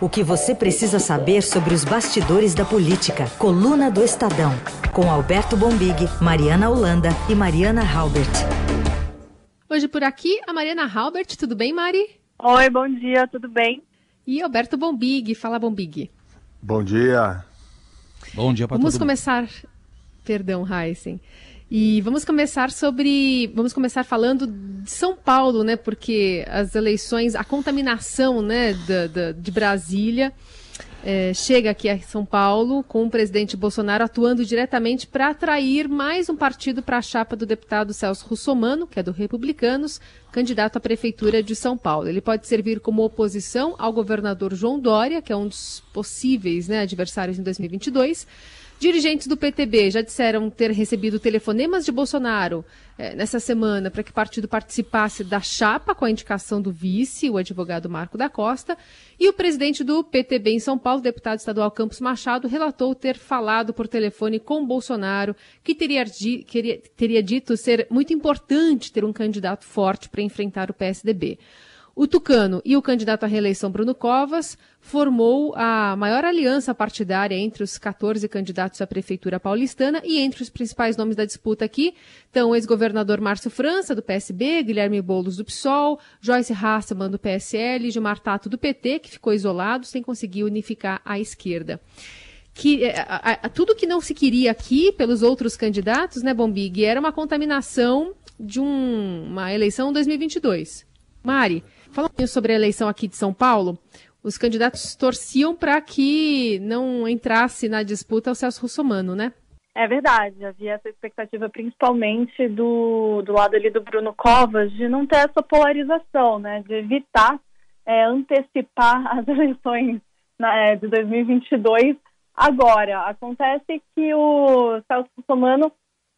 O que você precisa saber sobre os bastidores da política. Coluna do Estadão. Com Alberto Bombig, Mariana Holanda e Mariana Halbert. Hoje por aqui, a Mariana Halbert. Tudo bem, Mari? Oi, bom dia, tudo bem? E Alberto Bombig. Fala, Bombig. Bom dia. Bom dia para Vamos começar. Perdão, Heisen. E vamos começar sobre. Vamos começar falando de São Paulo, né? Porque as eleições, a contaminação né, da, da de Brasília é, chega aqui a São Paulo com o presidente Bolsonaro atuando diretamente para atrair mais um partido para a chapa do deputado Celso Russomano, que é do Republicanos, candidato à prefeitura de São Paulo. Ele pode servir como oposição ao governador João Dória, que é um dos possíveis né, adversários em 2022 Dirigentes do PTB já disseram ter recebido telefonemas de Bolsonaro eh, nessa semana para que o partido participasse da chapa com a indicação do vice, o advogado Marco da Costa. E o presidente do PTB em São Paulo, deputado estadual Campos Machado, relatou ter falado por telefone com Bolsonaro, que teria, teria dito ser muito importante ter um candidato forte para enfrentar o PSDB. O Tucano e o candidato à reeleição Bruno Covas formou a maior aliança partidária entre os 14 candidatos à prefeitura paulistana e entre os principais nomes da disputa aqui estão o ex-governador Márcio França, do PSB, Guilherme Boulos, do PSOL, Joyce Hasselmann, do PSL, Gilmar Tato, do PT, que ficou isolado sem conseguir unificar a esquerda. Que, é, a, a, tudo que não se queria aqui pelos outros candidatos, né, Bombig, era uma contaminação de um, uma eleição 2022. Mari, Falando sobre a eleição aqui de São Paulo, os candidatos torciam para que não entrasse na disputa o Celso Russomano, né? É verdade, havia essa expectativa principalmente do, do lado ali do Bruno Covas de não ter essa polarização, né? De evitar é, antecipar as eleições na, é, de 2022 agora. Acontece que o Celso Russomano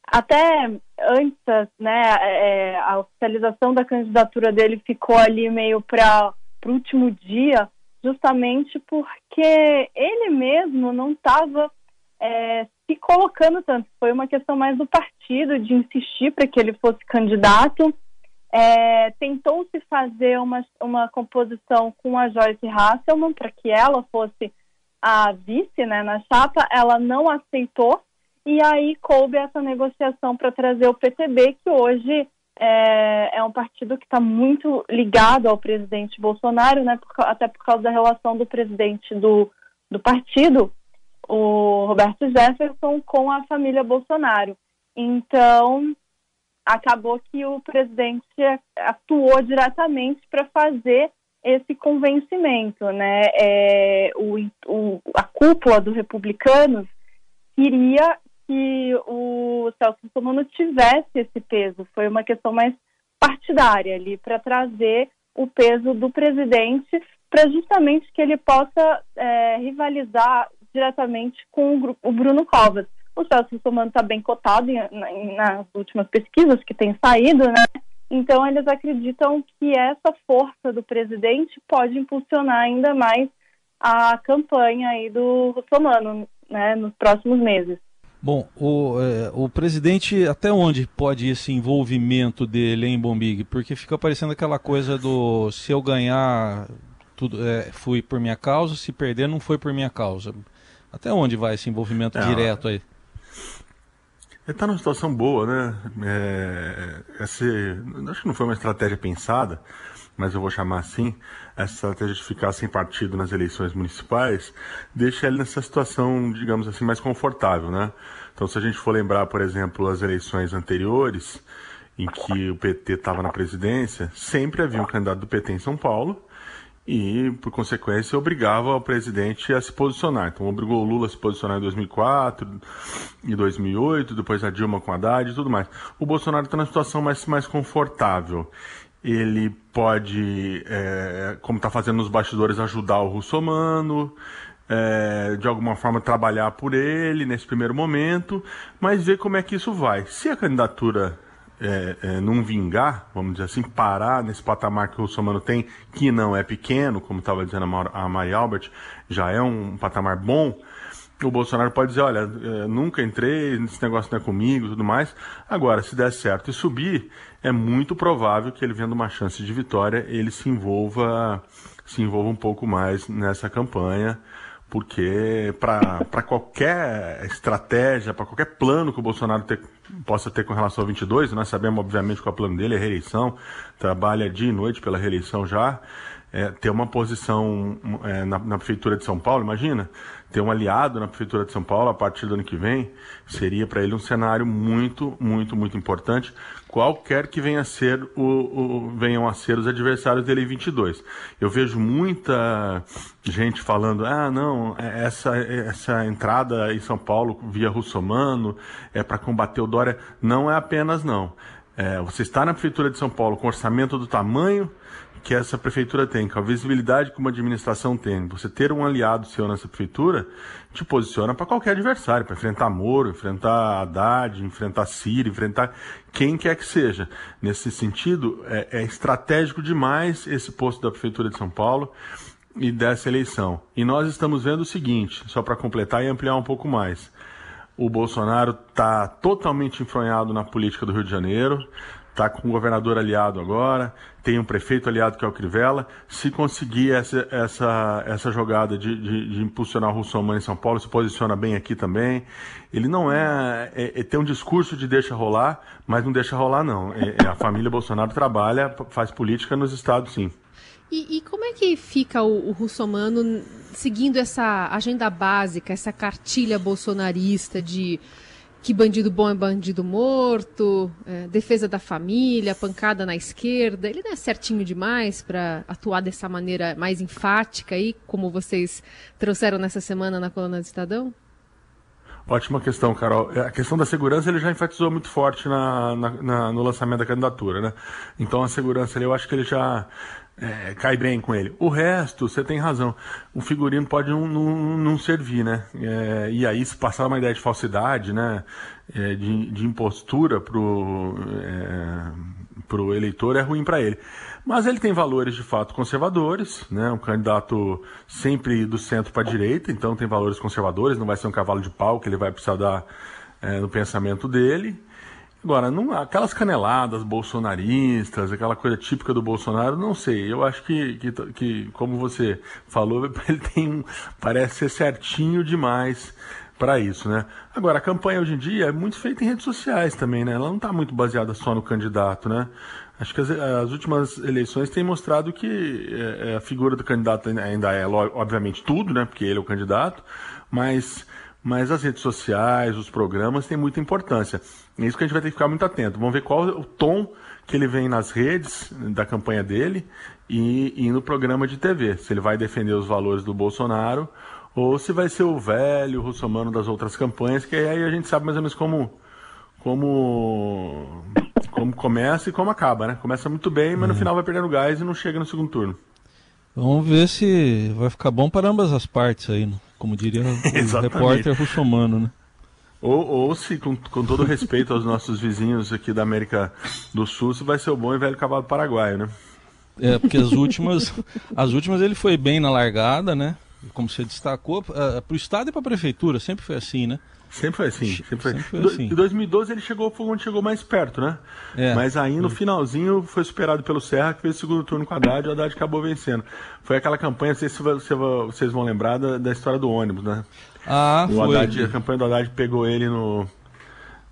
até antes, né, é, a oficialização da candidatura dele ficou ali meio para o último dia, justamente porque ele mesmo não estava é, se colocando tanto. Foi uma questão mais do partido de insistir para que ele fosse candidato. É, Tentou-se fazer uma, uma composição com a Joyce Hasselman para que ela fosse a vice né, na chapa. Ela não aceitou e aí coube essa negociação para trazer o PTB, que hoje é, é um partido que está muito ligado ao presidente Bolsonaro, né, por, até por causa da relação do presidente do, do partido, o Roberto Jefferson, com a família Bolsonaro. Então, acabou que o presidente atuou diretamente para fazer esse convencimento, né? É, o, o, a cúpula do Republicanos queria que o Celso Russomano tivesse esse peso. Foi uma questão mais partidária ali, para trazer o peso do presidente, para justamente que ele possa é, rivalizar diretamente com o, Bruno Covas. O Celso Russomano está bem cotado em, em, nas últimas pesquisas que têm saído, né? Então, eles acreditam que essa força do presidente pode impulsionar ainda mais a campanha aí do Russomano né, nos próximos meses. Bom, o, é, o presidente, até onde pode ir esse envolvimento dele em Bombig? Porque fica parecendo aquela coisa do se eu ganhar, tudo é, fui por minha causa, se perder, não foi por minha causa. Até onde vai esse envolvimento é, direto aí? Ele está numa situação boa, né? É, esse, acho que não foi uma estratégia pensada, mas eu vou chamar assim, essa estratégia de ficar sem partido nas eleições municipais, deixa ele nessa situação, digamos assim, mais confortável, né? Então, se a gente for lembrar, por exemplo, as eleições anteriores, em que o PT estava na presidência, sempre havia um candidato do PT em São Paulo e, por consequência, obrigava o presidente a se posicionar. Então, obrigou o Lula a se posicionar em 2004 e 2008, depois a Dilma com a Haddad e tudo mais. O Bolsonaro está na situação mais, mais confortável ele pode, é, como está fazendo nos bastidores, ajudar o russomano, é, de alguma forma trabalhar por ele nesse primeiro momento, mas ver como é que isso vai. Se a candidatura é, é, não vingar, vamos dizer assim, parar nesse patamar que o russomano tem, que não é pequeno, como estava dizendo a Mari Albert, já é um patamar bom, o Bolsonaro pode dizer, olha, é, nunca entrei, esse negócio não é comigo tudo mais. Agora, se der certo e subir, é muito provável que ele vendo uma chance de vitória, ele se envolva se envolva um pouco mais nessa campanha porque para qualquer estratégia, para qualquer plano que o Bolsonaro ter, possa ter com relação ao 22, nós sabemos obviamente qual é o plano dele, é reeleição, trabalha dia e noite pela reeleição já, é, ter uma posição é, na, na, Prefeitura de São Paulo, imagina, ter um aliado na Prefeitura de São Paulo a partir do ano que vem, seria para ele um cenário muito, muito, muito importante, qualquer que venha ser o, o, venham a ser os adversários dele em 22. Eu vejo muita gente falando, ah, não, é, essa, essa entrada em São Paulo via Russomano é para combater o Dória. Não é apenas não. É, você está na Prefeitura de São Paulo com orçamento do tamanho que essa prefeitura tem, com a visibilidade que uma administração tem, você ter um aliado seu nessa prefeitura, te posiciona para qualquer adversário, para enfrentar Moro, enfrentar Haddad, enfrentar Ciro, enfrentar quem quer que seja. Nesse sentido, é, é estratégico demais esse posto da prefeitura de São Paulo e dessa eleição. E nós estamos vendo o seguinte, só para completar e ampliar um pouco mais. O Bolsonaro está totalmente enfronhado na política do Rio de Janeiro, está com um governador aliado agora, tem um prefeito aliado que é o Crivella. Se conseguir essa, essa, essa jogada de, de, de impulsionar o Russomano em São Paulo, se posiciona bem aqui também. Ele não é, é, é tem um discurso de deixa rolar, mas não deixa rolar não. É, é a família Bolsonaro trabalha, faz política nos estados sim. E, e, como é que fica o, o russomano seguindo essa agenda básica, essa cartilha bolsonarista de que bandido bom é bandido morto, é, defesa da família, pancada na esquerda. Ele não é certinho demais para atuar dessa maneira mais enfática aí, como vocês trouxeram nessa semana na coluna do Estadão? Ótima questão, Carol. É, a questão da segurança ele já enfatizou muito forte na, na, na, no lançamento da candidatura, né? Então a segurança eu acho que ele já é, cai bem com ele. O resto, você tem razão. O figurino pode não, não, não servir, né? É, e aí, se passar uma ideia de falsidade, né? É, de, de impostura pro, é, pro eleitor, é ruim para ele. Mas ele tem valores de fato conservadores, né? Um candidato sempre do centro para direita, então tem valores conservadores, não vai ser um cavalo de pau que ele vai precisar dar é, no pensamento dele. Agora, não, aquelas caneladas bolsonaristas, aquela coisa típica do Bolsonaro, não sei. Eu acho que, que, que como você falou, ele tem um, parece ser certinho demais para isso, né? Agora, a campanha hoje em dia é muito feita em redes sociais também, né? Ela não está muito baseada só no candidato, né? Acho que as, as últimas eleições têm mostrado que é, é a figura do candidato ainda é, obviamente, tudo, né? Porque ele é o candidato, mas mas as redes sociais, os programas têm muita importância. É isso que a gente vai ter que ficar muito atento. Vamos ver qual o tom que ele vem nas redes da campanha dele e, e no programa de TV. Se ele vai defender os valores do Bolsonaro ou se vai ser o velho russomano das outras campanhas, que aí a gente sabe mais ou menos como como como começa e como acaba, né? Começa muito bem, mas no é. final vai perdendo gás e não chega no segundo turno. Vamos ver se vai ficar bom para ambas as partes aí, né? Como diria o repórter russomano, né? Ou, ou se, com, com todo respeito aos nossos vizinhos aqui da América do Sul, se vai ser o bom e velho cavalo paraguaio, né? É, porque as últimas, as últimas ele foi bem na largada, né? Como você destacou, uh, para o Estado e para a Prefeitura, sempre foi assim, né? Sempre foi assim. Sempre foi, sempre foi assim. Em 2012 ele chegou, foi onde chegou mais perto, né? É. Mas aí no finalzinho foi superado pelo Serra, que fez o segundo turno com o Haddad e o Haddad acabou vencendo. Foi aquela campanha, não sei se vocês vão lembrar da, da história do ônibus, né? Ah, o foi. Haddad, a campanha do Haddad pegou ele no,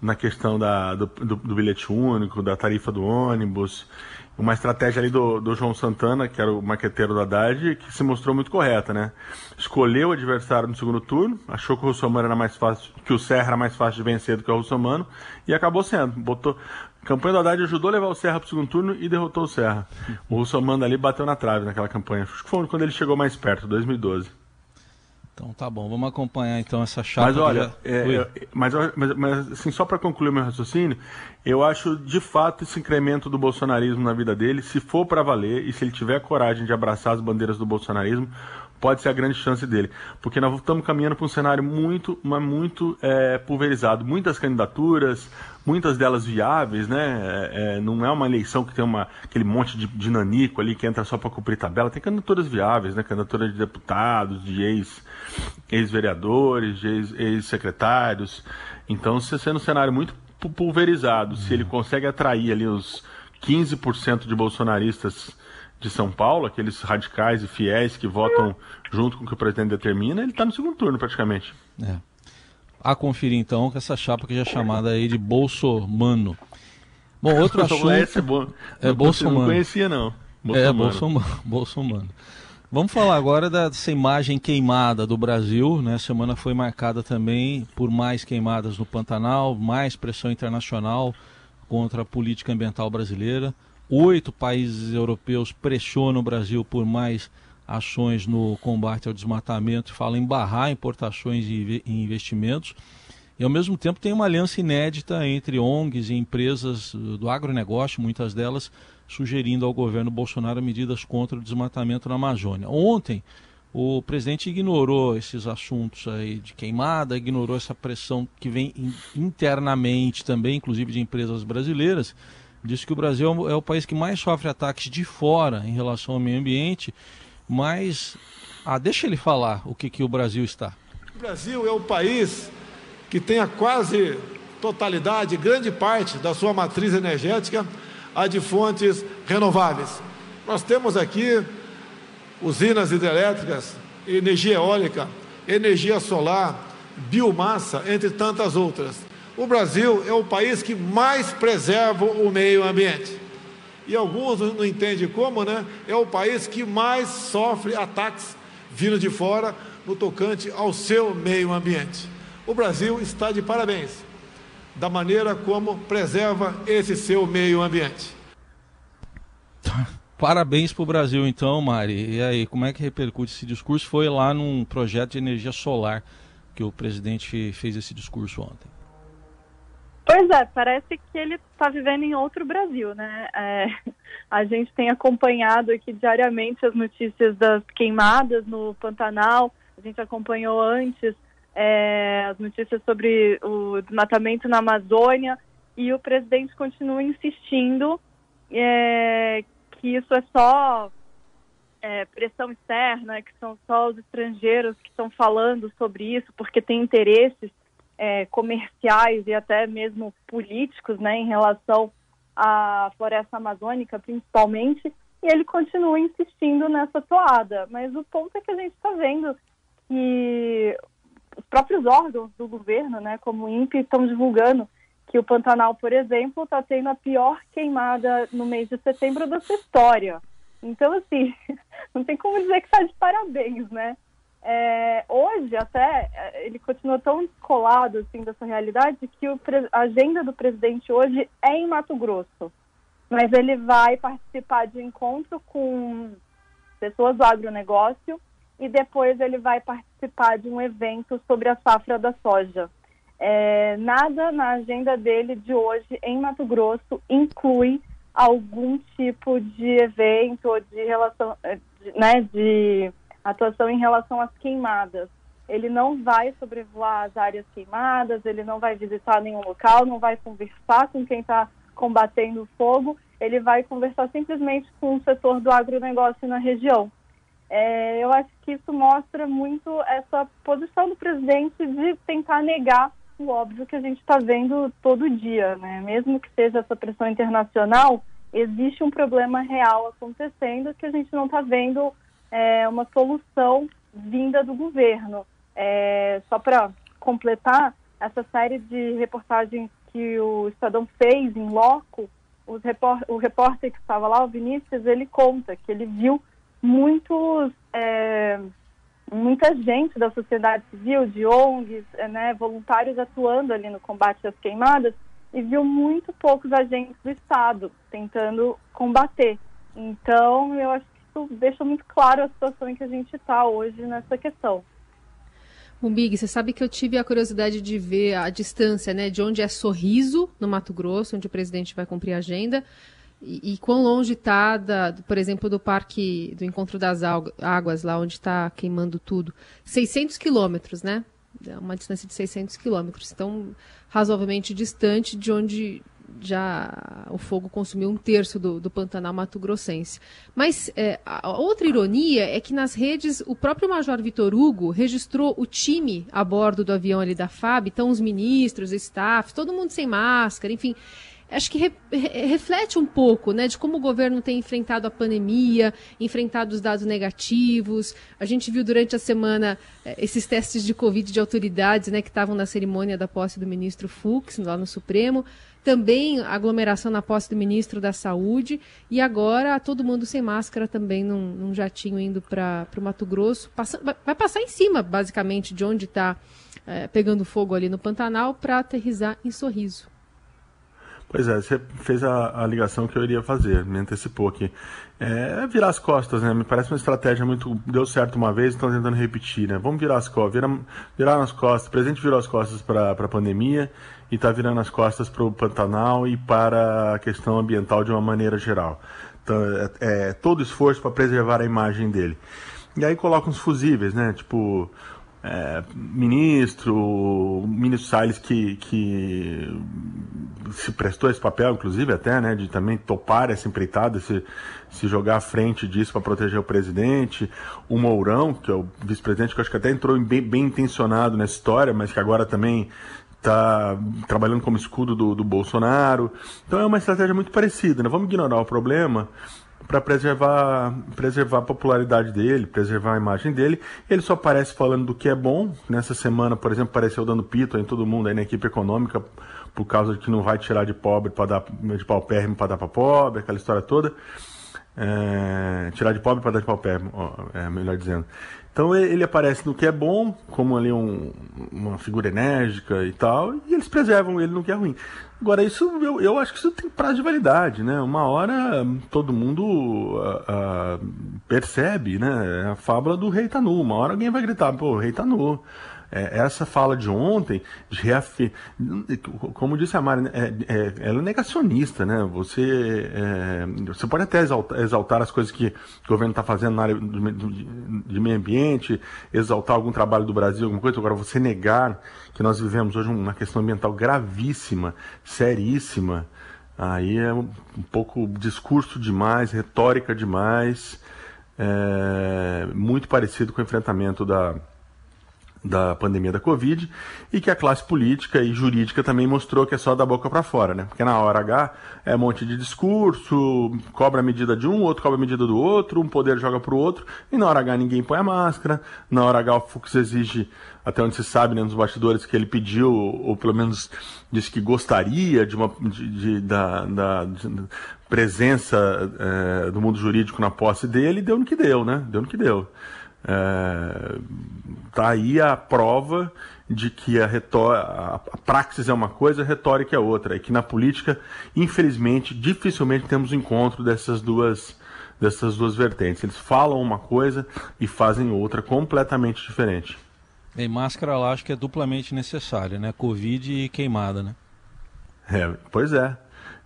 na questão da, do, do, do bilhete único, da tarifa do ônibus uma estratégia ali do, do João Santana, que era o maqueteiro do Haddad, que se mostrou muito correta, né? Escolheu o adversário no segundo turno, achou que o Russomano era mais fácil, que o Serra era mais fácil de vencer do que o Russomano, e acabou sendo. Botou, a campanha do Haddad ajudou a levar o Serra para o segundo turno e derrotou o Serra. O Russomano ali bateu na trave naquela campanha. Acho que foi quando ele chegou mais perto, 2012. Então tá bom, vamos acompanhar então essa chave. Mas olha, já... é, é mas, mas, mas, assim, só para concluir meu raciocínio, eu acho de fato esse incremento do bolsonarismo na vida dele, se for para valer e se ele tiver coragem de abraçar as bandeiras do bolsonarismo, pode ser a grande chance dele. Porque nós estamos caminhando para um cenário muito, mas muito é, pulverizado. Muitas candidaturas, muitas delas viáveis, né? É, é, não é uma eleição que tem uma, aquele monte de, de nanico ali que entra só para cumprir tabela. Tem candidaturas viáveis, né? Candidatura de deputados, de ex, ex-vereadores, de ex-secretários. então, se sendo um cenário muito pulverizado, se ele consegue atrair ali os 15% de bolsonaristas de São Paulo, aqueles radicais e fiéis que votam junto com o que o presidente determina, ele está no segundo turno praticamente. É. A conferir então com essa chapa que já é chamada aí de Bolsomano. Bom, outro assunto. Esse é bom. É Bolsomano. Não conhecia não. Bolsomano. É Bolsomano. Bolsomano. Vamos falar agora dessa imagem queimada do Brasil. Né? A semana foi marcada também por mais queimadas no Pantanal, mais pressão internacional contra a política ambiental brasileira. Oito países europeus pressionam o Brasil por mais ações no combate ao desmatamento falam em barrar importações e investimentos. E ao mesmo tempo tem uma aliança inédita entre ONGs e empresas do agronegócio, muitas delas sugerindo ao governo Bolsonaro medidas contra o desmatamento na Amazônia. Ontem, o presidente ignorou esses assuntos aí de queimada, ignorou essa pressão que vem internamente também, inclusive de empresas brasileiras. Disse que o Brasil é o país que mais sofre ataques de fora em relação ao meio ambiente, mas ah, deixa ele falar o que, que o Brasil está. O Brasil é o país que tem a quase totalidade, grande parte da sua matriz energética a de fontes renováveis. Nós temos aqui usinas hidrelétricas, energia eólica, energia solar, biomassa, entre tantas outras. O Brasil é o país que mais preserva o meio ambiente. E alguns não entendem como, né? É o país que mais sofre ataques vindo de fora no tocante ao seu meio ambiente. O Brasil está de parabéns da maneira como preserva esse seu meio ambiente. Parabéns para o Brasil, então, Mari. E aí, como é que repercute esse discurso? Foi lá num projeto de energia solar que o presidente fez esse discurso ontem. Pois é, parece que ele está vivendo em outro Brasil, né? É, a gente tem acompanhado aqui diariamente as notícias das queimadas no Pantanal, a gente acompanhou antes é, as notícias sobre o desmatamento na Amazônia e o presidente continua insistindo é, que isso é só é, pressão externa, que são só os estrangeiros que estão falando sobre isso porque tem interesses é, comerciais e até mesmo políticos né, em relação à floresta amazônica, principalmente, e ele continua insistindo nessa toada. Mas o ponto é que a gente está vendo que os próprios órgãos do governo, né, como o INPE, estão divulgando que o Pantanal, por exemplo, está tendo a pior queimada no mês de setembro da sua história. Então, assim, não tem como dizer que está de parabéns, né? É, hoje, até, é, ele continua tão descolado assim, dessa realidade que o, a agenda do presidente hoje é em Mato Grosso. Mas ele vai participar de encontro com pessoas do agronegócio e depois ele vai participar de um evento sobre a safra da soja. É, nada na agenda dele de hoje em Mato Grosso inclui algum tipo de evento ou de relação, é, né, de atuação em relação às queimadas. Ele não vai sobrevoar as áreas queimadas, ele não vai visitar nenhum local, não vai conversar com quem está combatendo o fogo, ele vai conversar simplesmente com o setor do agronegócio na região. É, eu acho que isso mostra muito essa posição do presidente de tentar negar o óbvio que a gente está vendo todo dia, né? Mesmo que seja essa pressão internacional, existe um problema real acontecendo que a gente não está vendo é, uma solução vinda do governo. É, só para completar, essa série de reportagens que o Estadão fez em loco, repor o repórter que estava lá, o Vinícius, ele conta que ele viu muitos, é, muita gente da sociedade civil, de ONGs, é, né, voluntários atuando ali no combate às queimadas, e viu muito poucos agentes do Estado tentando combater. Então, eu acho isso deixa muito claro a situação em que a gente está hoje nessa questão. Big, você sabe que eu tive a curiosidade de ver a distância, né, de onde é Sorriso, no Mato Grosso, onde o presidente vai cumprir a agenda, e, e quão longe está, por exemplo, do Parque do Encontro das Águas, lá onde está queimando tudo. 600 quilômetros, né? É uma distância de 600 quilômetros. Então, razoavelmente distante de onde já o fogo consumiu um terço do, do Pantanal Mato Grossense. Mas é, a outra ironia é que nas redes o próprio Major Vitor Hugo registrou o time a bordo do avião ali da FAB, então os ministros, staff, todo mundo sem máscara, enfim. acho que re, re, reflete um pouco, né, de como o governo tem enfrentado a pandemia, enfrentado os dados negativos. A gente viu durante a semana eh, esses testes de Covid de autoridades, né, que estavam na cerimônia da posse do ministro Fux, lá no Supremo. Também aglomeração na posse do ministro da Saúde. E agora todo mundo sem máscara também num, num jatinho indo para o Mato Grosso. Passa, vai passar em cima, basicamente, de onde está é, pegando fogo ali no Pantanal para aterrizar em Sorriso. Pois é, você fez a, a, ligação que eu iria fazer, me antecipou aqui. É virar as costas, né? Me parece uma estratégia muito. Deu certo uma vez, estão tentando repetir, né? Vamos virar as costas, virar, virar as costas. O presidente virou as costas para a pandemia e está virando as costas para o Pantanal e para a questão ambiental de uma maneira geral. Então, é, é todo esforço para preservar a imagem dele. E aí coloca uns fusíveis, né? Tipo, é, ministro, ministro Salles que, que se prestou esse papel, inclusive até, né, de também topar essa empreitada, se, se jogar à frente disso para proteger o presidente, o Mourão, que é o vice-presidente, que eu acho que até entrou bem, bem intencionado nessa história, mas que agora também está trabalhando como escudo do, do Bolsonaro. Então é uma estratégia muito parecida, né? Vamos ignorar o problema para preservar, preservar a popularidade dele, preservar a imagem dele. Ele só aparece falando do que é bom. Nessa semana, por exemplo, apareceu dando pito em todo mundo aí na equipe econômica por causa de que não vai tirar de pobre para dar de paupérrimo para dar para pobre, aquela história toda. É, tirar de pobre para dar de paupérrimo, é, melhor dizendo. Então ele aparece no que é bom, como ali um, uma figura enérgica e tal, e eles preservam ele no que é ruim. Agora, isso eu, eu acho que isso tem prazo de validade, né? Uma hora todo mundo uh, uh, percebe, né? É a fábula do rei tá nu. Uma hora alguém vai gritar, pô, o rei tá nu. É, essa fala de ontem, de reafir... como disse a Mari, né, é, é, ela é negacionista, né? Você, é, você pode até exaltar, exaltar, as coisas que o governo está fazendo na área de, de, meio ambiente, exaltar algum trabalho do Brasil, alguma coisa, agora você negar que nós vivemos hoje uma questão ambiental gravíssima, seríssima, aí é um, um pouco discurso demais, retórica demais, é, muito parecido com o enfrentamento da da pandemia da Covid e que a classe política e jurídica também mostrou que é só da boca para fora, né? Porque na hora H é um monte de discurso, cobra a medida de um, outro cobra a medida do outro, um poder joga para o outro, e na hora H ninguém põe a máscara, na hora H o Fux exige, até onde se sabe, né, nos bastidores, que ele pediu, ou pelo menos disse que gostaria de uma de, de da, da de presença é, do mundo jurídico na posse dele, deu no que deu, né? Deu no que deu. É, tá aí a prova de que a, a, a praxis é uma coisa, a retórica é outra. E que na política, infelizmente, dificilmente temos encontro dessas duas, dessas duas vertentes. Eles falam uma coisa e fazem outra completamente diferente. E máscara lá acho que é duplamente necessária, né? Covid e queimada, né? É, pois é.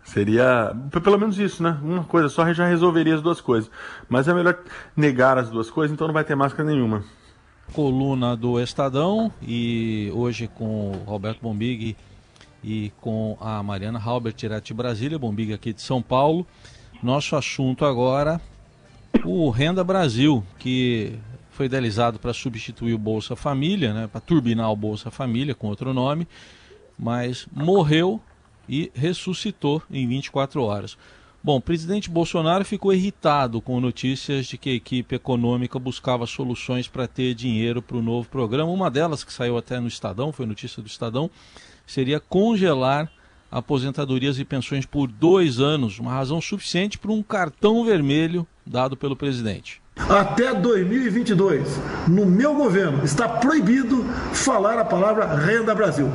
Seria pelo menos isso, né? Uma coisa só já resolveria as duas coisas. Mas é melhor negar as duas coisas, então não vai ter máscara nenhuma. Coluna do Estadão e hoje com o Roberto Bombig e com a Mariana Halbert, de Brasília, Bombig aqui de São Paulo. Nosso assunto agora, o Renda Brasil, que foi idealizado para substituir o Bolsa Família, né, para turbinar o Bolsa Família com outro nome, mas morreu e ressuscitou em 24 horas. Bom, o presidente Bolsonaro ficou irritado com notícias de que a equipe econômica buscava soluções para ter dinheiro para o novo programa. Uma delas, que saiu até no Estadão, foi notícia do Estadão, seria congelar aposentadorias e pensões por dois anos, uma razão suficiente para um cartão vermelho dado pelo presidente. Até 2022, no meu governo, está proibido falar a palavra Renda Brasil.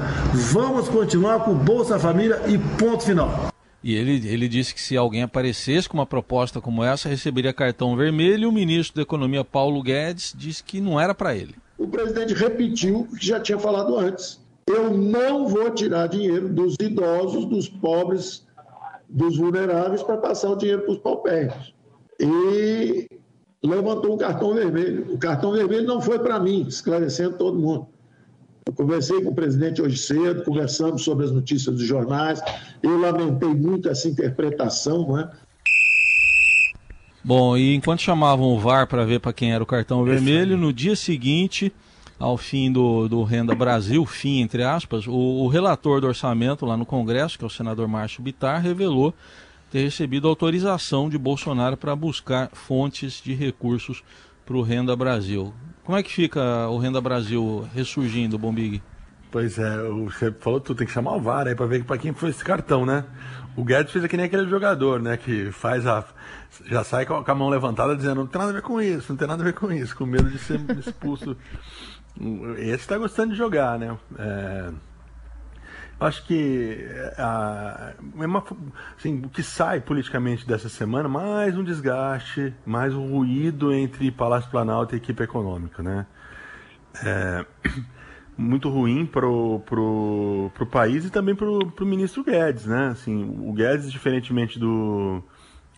Vamos continuar com Bolsa Família e ponto final. E ele, ele disse que se alguém aparecesse com uma proposta como essa, receberia cartão vermelho. O ministro da Economia, Paulo Guedes, disse que não era para ele. O presidente repetiu o que já tinha falado antes. Eu não vou tirar dinheiro dos idosos, dos pobres, dos vulneráveis para passar o dinheiro para os paupérrimos. E levantou um cartão vermelho. O cartão vermelho não foi para mim, esclarecendo todo mundo. Eu conversei com o presidente hoje cedo, conversamos sobre as notícias dos jornais. Eu lamentei muito essa interpretação, não é? Bom, e enquanto chamavam o VAR para ver para quem era o cartão vermelho, no dia seguinte ao fim do, do Renda Brasil, fim entre aspas, o, o relator do orçamento lá no Congresso, que é o senador Márcio Bitar, revelou ter recebido autorização de Bolsonaro para buscar fontes de recursos para o Renda Brasil. Como é que fica o Renda Brasil ressurgindo, Bombig? Pois é, você falou tudo, tem que chamar o VAR aí para ver para quem foi esse cartão, né? O Guedes fez que nem aquele jogador, né? Que faz a. Já sai com a mão levantada dizendo, não tem nada a ver com isso, não tem nada a ver com isso, com medo de ser expulso. Esse está gostando de jogar, né? É, acho que a, é uma, assim, o que sai politicamente dessa semana, mais um desgaste, mais um ruído entre Palácio Planalto e equipe econômica, né? É, muito ruim pro, pro, pro país e também pro, pro ministro Guedes, né? Assim, o Guedes, diferentemente do,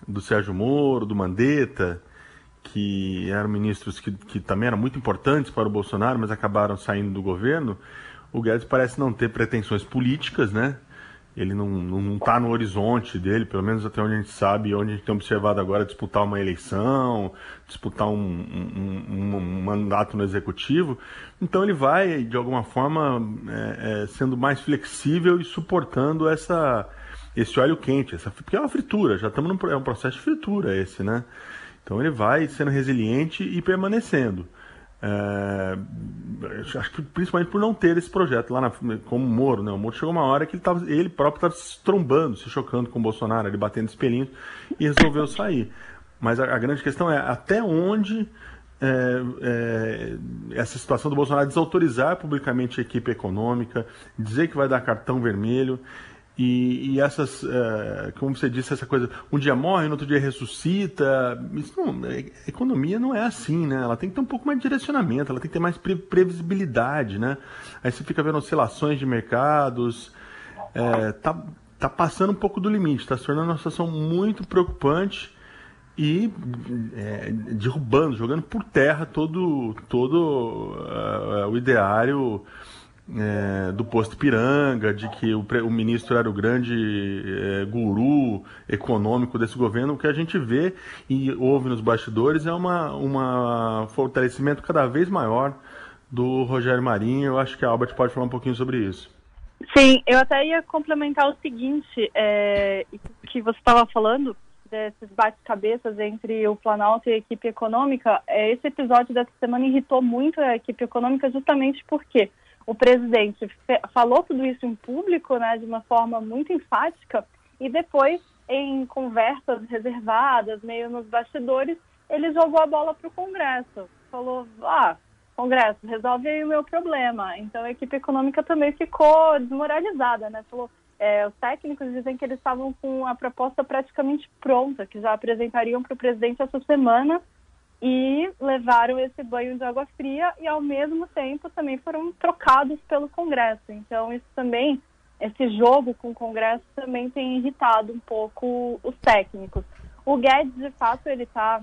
do Sérgio Moro, do Mandetta, que eram ministros que, que também eram muito importantes para o Bolsonaro, mas acabaram saindo do governo, o Guedes parece não ter pretensões políticas, né? Ele não está no horizonte dele, pelo menos até onde a gente sabe, onde a gente tem observado agora, disputar uma eleição, disputar um, um, um, um mandato no executivo. Então ele vai, de alguma forma, é, é, sendo mais flexível e suportando essa, esse óleo quente, essa, porque é uma fritura, já estamos num é um processo de fritura esse, né? Então ele vai sendo resiliente e permanecendo. É, acho que principalmente por não ter esse projeto lá na, como o Moro, né? O Moro chegou uma hora que ele, tava, ele próprio estava se trombando, se chocando com o Bolsonaro, ele batendo espelhinhos e resolveu sair. Mas a, a grande questão é até onde é, é, essa situação do Bolsonaro desautorizar publicamente a equipe econômica, dizer que vai dar cartão vermelho e, e essas, uh, como você disse, essa coisa, um dia morre, no outro dia ressuscita. Não, é, economia não é assim, né? Ela tem que ter um pouco mais de direcionamento, ela tem que ter mais pre previsibilidade, né? Aí você fica vendo oscilações de mercados, é, tá, tá passando um pouco do limite, está se tornando uma situação muito preocupante e é, derrubando, jogando por terra todo, todo uh, o ideário é, do posto Piranga, de que o, o ministro era o grande é, guru econômico desse governo, o que a gente vê e ouve nos bastidores é uma, uma fortalecimento cada vez maior do Rogério Marinho. Eu acho que a Albert pode falar um pouquinho sobre isso. Sim, eu até ia complementar o seguinte, é, que você estava falando desses bate-cabeças entre o Planalto e a equipe econômica. É, esse episódio dessa semana irritou muito a equipe econômica justamente porque o presidente falou tudo isso em público, né, de uma forma muito enfática, e depois, em conversas reservadas, meio nos bastidores, ele jogou a bola para o Congresso. Falou: ah, Congresso, resolve aí o meu problema. Então a equipe econômica também ficou desmoralizada, né? Falou: é, os técnicos dizem que eles estavam com a proposta praticamente pronta, que já apresentariam para o presidente essa semana e levaram esse banho de água fria e ao mesmo tempo também foram trocados pelo Congresso. Então isso também, esse jogo com o Congresso também tem irritado um pouco os técnicos. O Guedes, de fato, ele está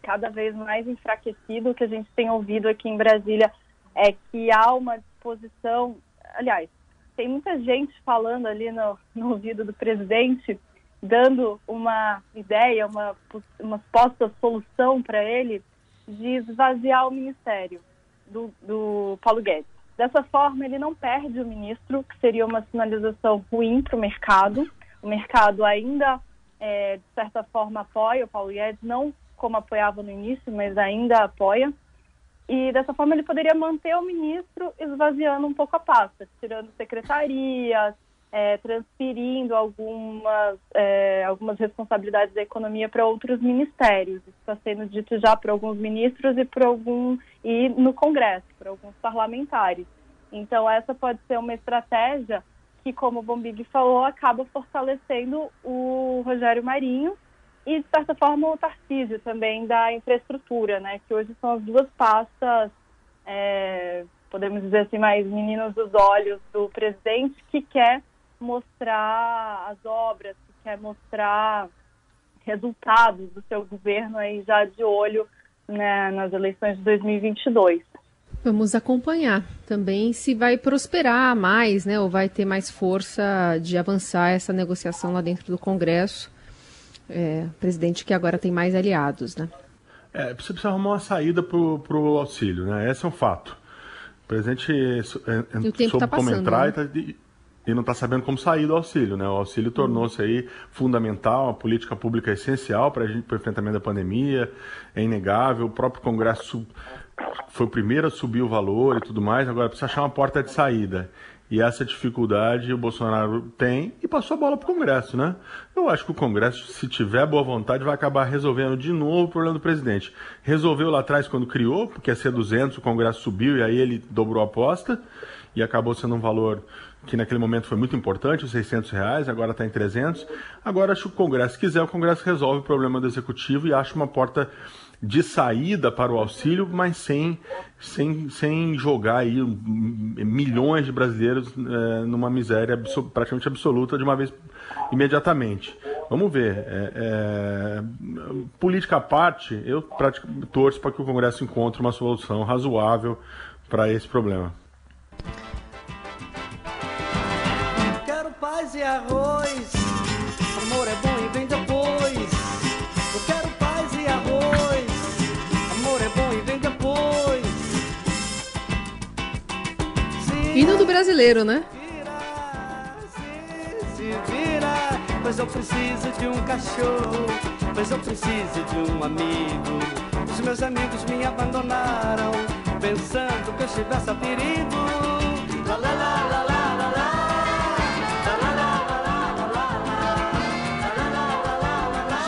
cada vez mais enfraquecido. O que a gente tem ouvido aqui em Brasília é que há uma disposição, aliás, tem muita gente falando ali no, no ouvido do presidente dando uma ideia, uma, uma posta solução para ele de esvaziar o ministério do, do Paulo Guedes. Dessa forma, ele não perde o ministro, que seria uma sinalização ruim para o mercado. O mercado ainda, é, de certa forma, apoia o Paulo Guedes, não como apoiava no início, mas ainda apoia. E dessa forma ele poderia manter o ministro esvaziando um pouco a pasta, tirando secretarias, é, transferindo algumas, é, algumas responsabilidades da economia para outros ministérios. Isso está sendo dito já por alguns ministros e por algum e no Congresso, por alguns parlamentares. Então essa pode ser uma estratégia que, como o Bombig falou, acaba fortalecendo o Rogério Marinho e, de certa forma, o Tarcísio também da infraestrutura, né? Que hoje são as duas pastas, é, podemos dizer assim, mais meninos dos olhos do presidente, que quer mostrar as obras, que quer mostrar resultados do seu governo aí já de olho né, nas eleições de 2022. Vamos acompanhar também se vai prosperar mais, né, ou vai ter mais força de avançar essa negociação lá dentro do Congresso. É, presidente que agora tem mais aliados, né? É, você precisa arrumar uma saída para o auxílio, né? Esse é um fato. presidente E o tempo soube tá como passando, entrar né? e, tá- e- e não está sabendo como sair do auxílio. Né? O auxílio tornou-se aí fundamental, uma política pública essencial para o enfrentamento da pandemia, é inegável. O próprio Congresso foi o primeiro a subir o valor e tudo mais, agora precisa achar uma porta de saída. E essa dificuldade o Bolsonaro tem e passou a bola para o Congresso, né? Eu acho que o Congresso, se tiver boa vontade, vai acabar resolvendo de novo o problema do presidente. Resolveu lá atrás quando criou, porque ia ser 200, o Congresso subiu e aí ele dobrou a aposta e acabou sendo um valor que naquele momento foi muito importante, os 600 reais, agora está em 300. Agora que o Congresso, se quiser, o Congresso resolve o problema do Executivo e acha uma porta de saída para o auxílio, mas sem, sem, sem jogar aí um, milhões de brasileiros eh, numa miséria praticamente absoluta de uma vez imediatamente. Vamos ver. É, é, política à parte, eu pratic- torço para que o Congresso encontre uma solução razoável para esse problema. Arroz. Amor é bom e vem depois. Eu quero paz e arroz. Amor é bom e vem depois. Se Hino do brasileiro, né? vira, se, se vira. Pois eu preciso de um cachorro. Pois eu preciso de um amigo. Os meus amigos me abandonaram. Pensando que eu estivesse a perigo.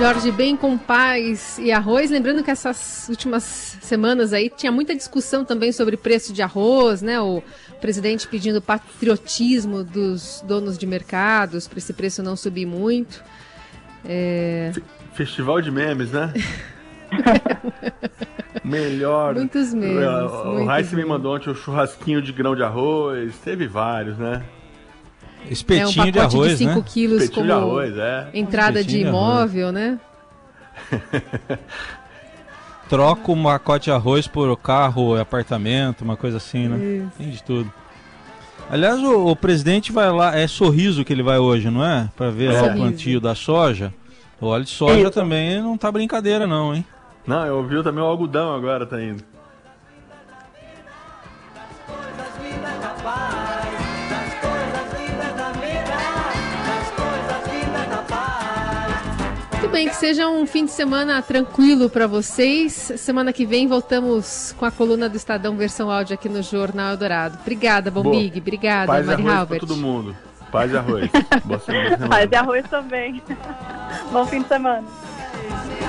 Jorge, bem com paz e arroz. Lembrando que essas últimas semanas aí tinha muita discussão também sobre preço de arroz, né? O presidente pedindo patriotismo dos donos de mercados para esse preço não subir muito. É, Festival de memes, né? Melhor. Muitos memes, O Raíssa me mandou ontem o churrasquinho de grão de arroz. Teve vários, né? É um Espetinho pacote de arroz, de 5 né? quilos Espetinho como de arroz, é. entrada de Espetinho de imóvel, né? Troca um pacote de arroz por carro, apartamento, uma coisa assim, né? Tem de tudo. Aliás, o, o presidente vai lá, é sorriso que ele vai hoje, não é? Pra ver lá o plantio da soja. O óleo de soja também não tá brincadeira, não, hein? Não, eu ouvi também o algodão agora, tá indo. Bem, que seja um fim de semana tranquilo para vocês. Semana que vem voltamos com a coluna do Estadão versão áudio aqui no Jornal Eldorado. Obrigada, Bombig. Obrigada, Paz e Mari arroz pra Halbert. todo mundo. Paz e arroz. Boa semana. Paz e arroz também. Bom fim de semana. Se